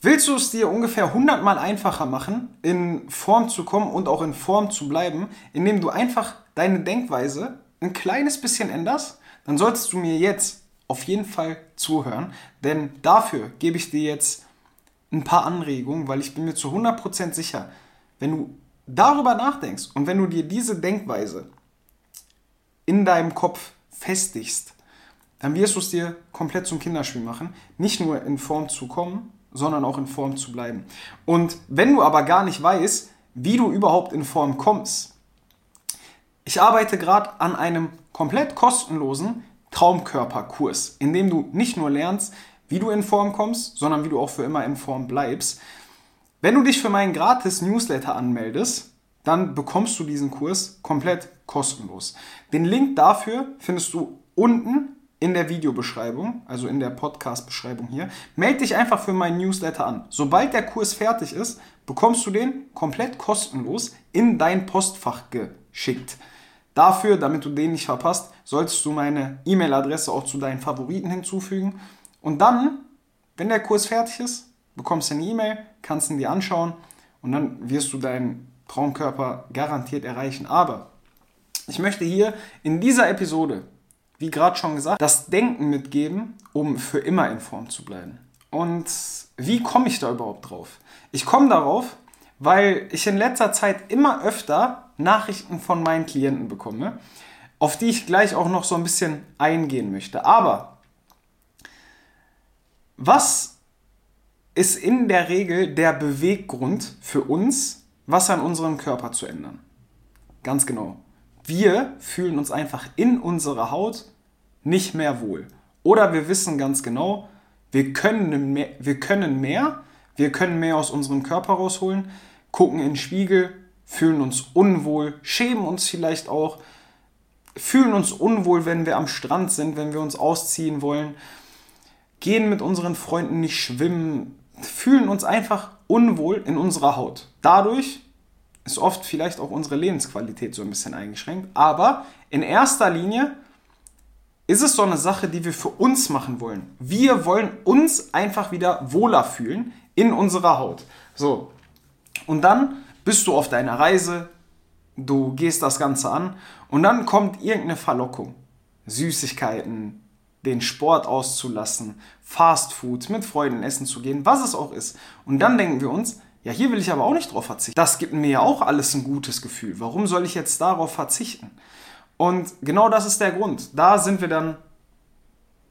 Willst du es dir ungefähr 100 Mal einfacher machen, in Form zu kommen und auch in Form zu bleiben, indem du einfach deine Denkweise ein kleines bisschen änderst, dann solltest du mir jetzt auf jeden Fall zuhören, denn dafür gebe ich dir jetzt ein paar Anregungen, weil ich bin mir zu 100% sicher, wenn du darüber nachdenkst und wenn du dir diese Denkweise in deinem Kopf festigst, dann wirst du es dir komplett zum Kinderspiel machen, nicht nur in Form zu kommen, sondern auch in Form zu bleiben. Und wenn du aber gar nicht weißt, wie du überhaupt in Form kommst, ich arbeite gerade an einem komplett kostenlosen Traumkörperkurs, in dem du nicht nur lernst, wie du in Form kommst, sondern wie du auch für immer in Form bleibst. Wenn du dich für meinen gratis Newsletter anmeldest, dann bekommst du diesen Kurs komplett kostenlos. Den Link dafür findest du unten in der Videobeschreibung, also in der Podcast-Beschreibung hier. Melde dich einfach für meinen Newsletter an. Sobald der Kurs fertig ist, bekommst du den komplett kostenlos in dein Postfach geschickt. Dafür, damit du den nicht verpasst, solltest du meine E-Mail-Adresse auch zu deinen Favoriten hinzufügen. Und dann, wenn der Kurs fertig ist, bekommst du eine E-Mail, kannst ihn dir anschauen und dann wirst du deinen Traumkörper garantiert erreichen. Aber ich möchte hier in dieser Episode wie gerade schon gesagt, das Denken mitgeben, um für immer in Form zu bleiben. Und wie komme ich da überhaupt drauf? Ich komme darauf, weil ich in letzter Zeit immer öfter Nachrichten von meinen Klienten bekomme, auf die ich gleich auch noch so ein bisschen eingehen möchte. Aber was ist in der Regel der Beweggrund für uns, was an unserem Körper zu ändern? Ganz genau wir fühlen uns einfach in unserer Haut nicht mehr wohl. Oder wir wissen ganz genau, wir können mehr, wir können mehr, wir können mehr aus unserem Körper rausholen, gucken in den Spiegel, fühlen uns unwohl, schämen uns vielleicht auch, fühlen uns unwohl, wenn wir am Strand sind, wenn wir uns ausziehen wollen, gehen mit unseren Freunden nicht schwimmen, fühlen uns einfach unwohl in unserer Haut. Dadurch ist oft vielleicht auch unsere Lebensqualität so ein bisschen eingeschränkt. Aber in erster Linie ist es so eine Sache, die wir für uns machen wollen. Wir wollen uns einfach wieder wohler fühlen in unserer Haut. So. Und dann bist du auf deiner Reise, du gehst das Ganze an und dann kommt irgendeine Verlockung. Süßigkeiten, den Sport auszulassen, Fast Food, mit Freunden essen zu gehen, was es auch ist. Und dann denken wir uns, ja, hier will ich aber auch nicht drauf verzichten. Das gibt mir ja auch alles ein gutes Gefühl. Warum soll ich jetzt darauf verzichten? Und genau das ist der Grund. Da sind wir dann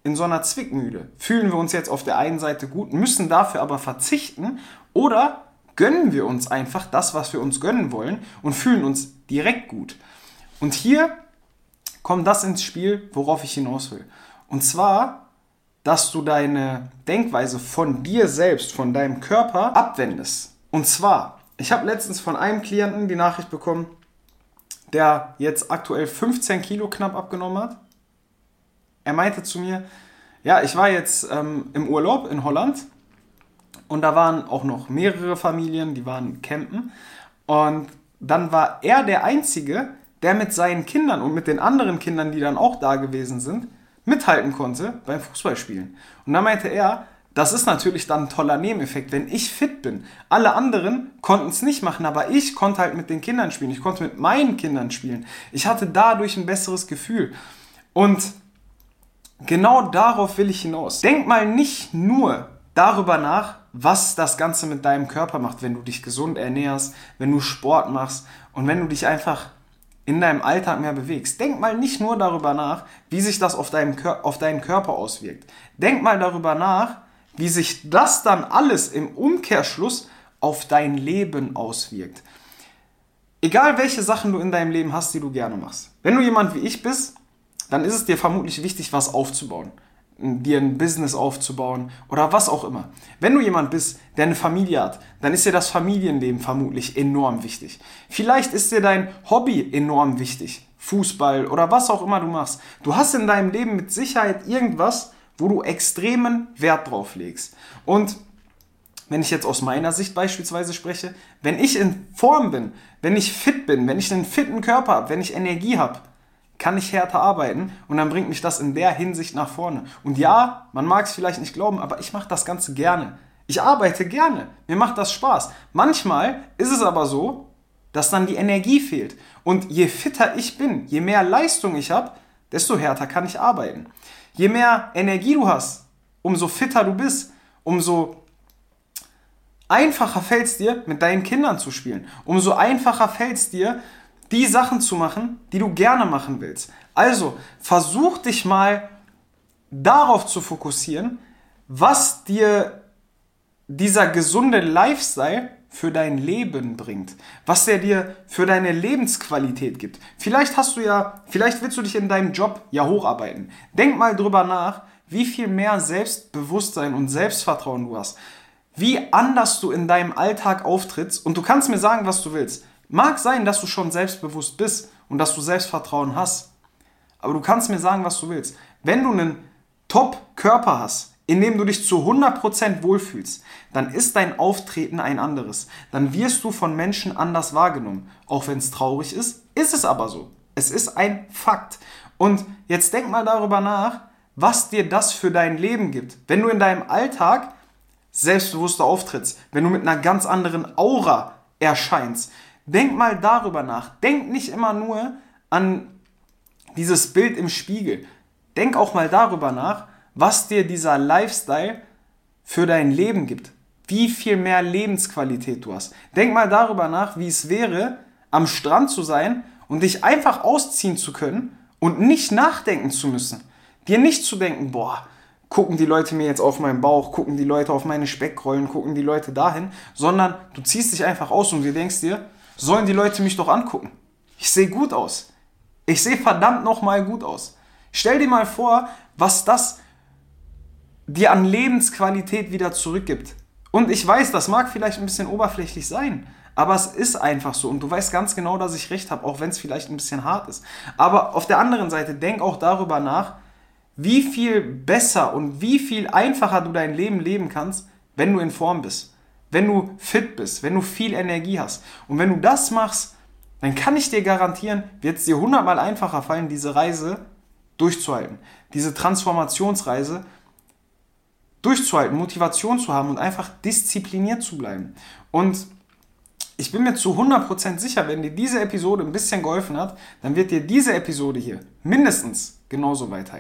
in so einer Zwickmühle. Fühlen wir uns jetzt auf der einen Seite gut, müssen dafür aber verzichten oder gönnen wir uns einfach das, was wir uns gönnen wollen und fühlen uns direkt gut. Und hier kommt das ins Spiel, worauf ich hinaus will. Und zwar, dass du deine Denkweise von dir selbst, von deinem Körper abwendest. Und zwar, ich habe letztens von einem Klienten die Nachricht bekommen, der jetzt aktuell 15 Kilo knapp abgenommen hat. Er meinte zu mir, ja, ich war jetzt ähm, im Urlaub in Holland und da waren auch noch mehrere Familien, die waren campen. Und dann war er der Einzige, der mit seinen Kindern und mit den anderen Kindern, die dann auch da gewesen sind, mithalten konnte beim Fußballspielen. Und da meinte er, das ist natürlich dann ein toller Nebeneffekt, wenn ich fit bin. Alle anderen konnten es nicht machen, aber ich konnte halt mit den Kindern spielen. Ich konnte mit meinen Kindern spielen. Ich hatte dadurch ein besseres Gefühl. Und genau darauf will ich hinaus. Denk mal nicht nur darüber nach, was das Ganze mit deinem Körper macht, wenn du dich gesund ernährst, wenn du Sport machst und wenn du dich einfach in deinem Alltag mehr bewegst. Denk mal nicht nur darüber nach, wie sich das auf, deinem, auf deinen Körper auswirkt. Denk mal darüber nach, wie sich das dann alles im Umkehrschluss auf dein Leben auswirkt. Egal welche Sachen du in deinem Leben hast, die du gerne machst. Wenn du jemand wie ich bist, dann ist es dir vermutlich wichtig, was aufzubauen. Dir ein Business aufzubauen oder was auch immer. Wenn du jemand bist, der eine Familie hat, dann ist dir das Familienleben vermutlich enorm wichtig. Vielleicht ist dir dein Hobby enorm wichtig. Fußball oder was auch immer du machst. Du hast in deinem Leben mit Sicherheit irgendwas, wo du extremen Wert drauf legst. Und wenn ich jetzt aus meiner Sicht beispielsweise spreche, wenn ich in Form bin, wenn ich fit bin, wenn ich einen fitten Körper habe, wenn ich Energie habe, kann ich härter arbeiten und dann bringt mich das in der Hinsicht nach vorne. Und ja, man mag es vielleicht nicht glauben, aber ich mache das Ganze gerne. Ich arbeite gerne. Mir macht das Spaß. Manchmal ist es aber so, dass dann die Energie fehlt. Und je fitter ich bin, je mehr Leistung ich habe, desto härter kann ich arbeiten. Je mehr Energie du hast, umso fitter du bist, umso einfacher fällt es dir, mit deinen Kindern zu spielen. Umso einfacher fällt es dir, die Sachen zu machen, die du gerne machen willst. Also versuch dich mal darauf zu fokussieren, was dir dieser gesunde Lifestyle für dein Leben bringt, was der dir für deine Lebensqualität gibt. Vielleicht hast du ja, vielleicht willst du dich in deinem Job ja hocharbeiten. Denk mal drüber nach, wie viel mehr Selbstbewusstsein und Selbstvertrauen du hast, wie anders du in deinem Alltag auftrittst und du kannst mir sagen, was du willst. Mag sein, dass du schon selbstbewusst bist und dass du Selbstvertrauen hast, aber du kannst mir sagen, was du willst. Wenn du einen Top-Körper hast, in dem du dich zu 100% wohlfühlst, dann ist dein Auftreten ein anderes. Dann wirst du von Menschen anders wahrgenommen. Auch wenn es traurig ist, ist es aber so. Es ist ein Fakt. Und jetzt denk mal darüber nach, was dir das für dein Leben gibt. Wenn du in deinem Alltag selbstbewusster auftrittst, wenn du mit einer ganz anderen Aura erscheinst, denk mal darüber nach. Denk nicht immer nur an dieses Bild im Spiegel. Denk auch mal darüber nach, was dir dieser Lifestyle für dein Leben gibt. Wie viel mehr Lebensqualität du hast. Denk mal darüber nach, wie es wäre, am Strand zu sein und dich einfach ausziehen zu können und nicht nachdenken zu müssen. Dir nicht zu denken, boah, gucken die Leute mir jetzt auf meinen Bauch, gucken die Leute auf meine Speckrollen, gucken die Leute dahin, sondern du ziehst dich einfach aus und du denkst dir, sollen die Leute mich doch angucken. Ich sehe gut aus. Ich sehe verdammt nochmal gut aus. Stell dir mal vor, was das dir an Lebensqualität wieder zurückgibt. Und ich weiß, das mag vielleicht ein bisschen oberflächlich sein, aber es ist einfach so. Und du weißt ganz genau, dass ich recht habe, auch wenn es vielleicht ein bisschen hart ist. Aber auf der anderen Seite, denk auch darüber nach, wie viel besser und wie viel einfacher du dein Leben leben kannst, wenn du in Form bist, wenn du fit bist, wenn du viel Energie hast. Und wenn du das machst, dann kann ich dir garantieren, wird es dir hundertmal einfacher fallen, diese Reise durchzuhalten. Diese Transformationsreise durchzuhalten, Motivation zu haben und einfach diszipliniert zu bleiben. Und ich bin mir zu 100% sicher, wenn dir diese Episode ein bisschen geholfen hat, dann wird dir diese Episode hier mindestens genauso weiterhelfen.